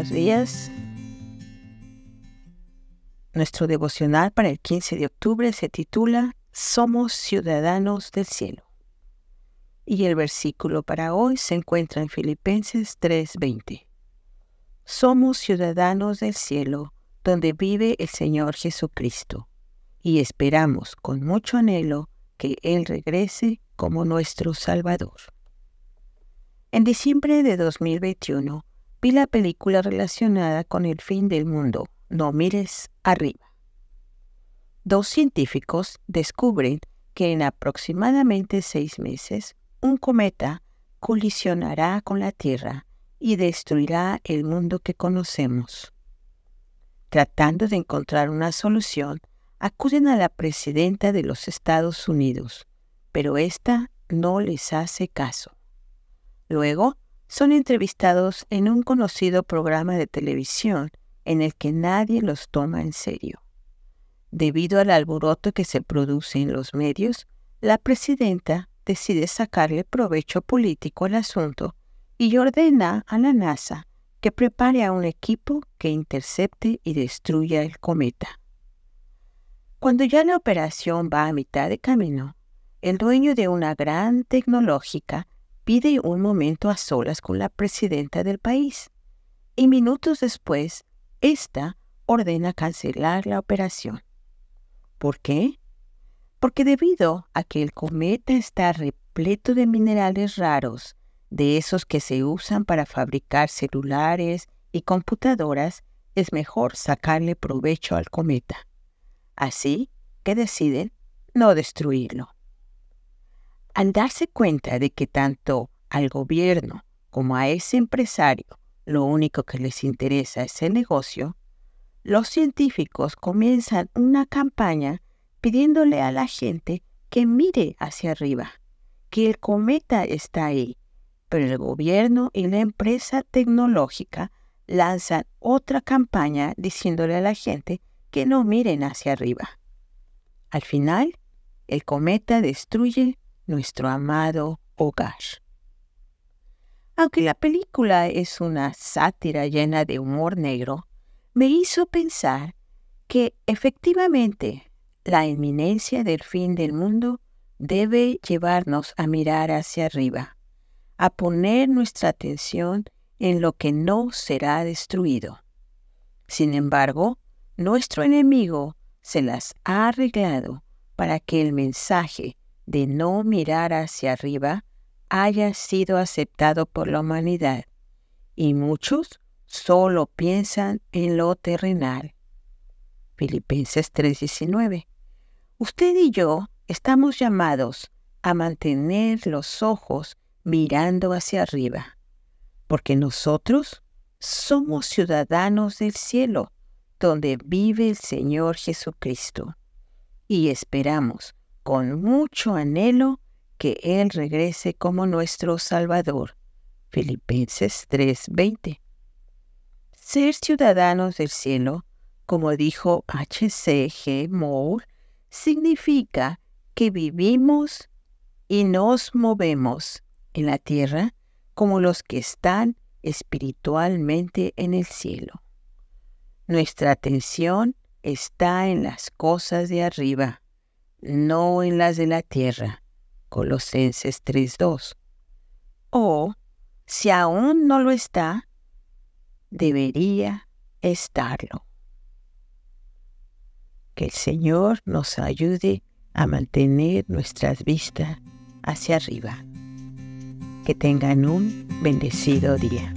buenos días. Nuestro devocional para el 15 de octubre se titula Somos ciudadanos del cielo. Y el versículo para hoy se encuentra en Filipenses 3:20. Somos ciudadanos del cielo, donde vive el Señor Jesucristo, y esperamos con mucho anhelo que Él regrese como nuestro Salvador. En diciembre de 2021 vi la película relacionada con el fin del mundo, No mires arriba. Dos científicos descubren que en aproximadamente seis meses un cometa colisionará con la Tierra y destruirá el mundo que conocemos. Tratando de encontrar una solución, acuden a la presidenta de los Estados Unidos, pero ésta no les hace caso. Luego, son entrevistados en un conocido programa de televisión en el que nadie los toma en serio. Debido al alboroto que se produce en los medios, la presidenta decide sacarle provecho político al asunto y ordena a la NASA que prepare a un equipo que intercepte y destruya el cometa. Cuando ya la operación va a mitad de camino, el dueño de una gran tecnológica pide un momento a solas con la presidenta del país y minutos después, ésta ordena cancelar la operación. ¿Por qué? Porque debido a que el cometa está repleto de minerales raros, de esos que se usan para fabricar celulares y computadoras, es mejor sacarle provecho al cometa. Así que deciden no destruirlo. Al darse cuenta de que tanto al gobierno como a ese empresario lo único que les interesa es el negocio, los científicos comienzan una campaña pidiéndole a la gente que mire hacia arriba, que el cometa está ahí, pero el gobierno y la empresa tecnológica lanzan otra campaña diciéndole a la gente que no miren hacia arriba. Al final, el cometa destruye nuestro amado hogar. Aunque la película es una sátira llena de humor negro, me hizo pensar que efectivamente la inminencia del fin del mundo debe llevarnos a mirar hacia arriba, a poner nuestra atención en lo que no será destruido. Sin embargo, nuestro enemigo se las ha arreglado para que el mensaje de no mirar hacia arriba haya sido aceptado por la humanidad y muchos solo piensan en lo terrenal. Filipenses 3:19. Usted y yo estamos llamados a mantener los ojos mirando hacia arriba, porque nosotros somos ciudadanos del cielo, donde vive el Señor Jesucristo, y esperamos con mucho anhelo que Él regrese como nuestro Salvador. Filipenses 3:20. Ser ciudadanos del cielo, como dijo H.C.G. Moore, significa que vivimos y nos movemos en la tierra como los que están espiritualmente en el cielo. Nuestra atención está en las cosas de arriba, no en las de la tierra. Colosenses 3.2. O, si aún no lo está, debería estarlo. Que el Señor nos ayude a mantener nuestras vistas hacia arriba. Que tengan un bendecido día.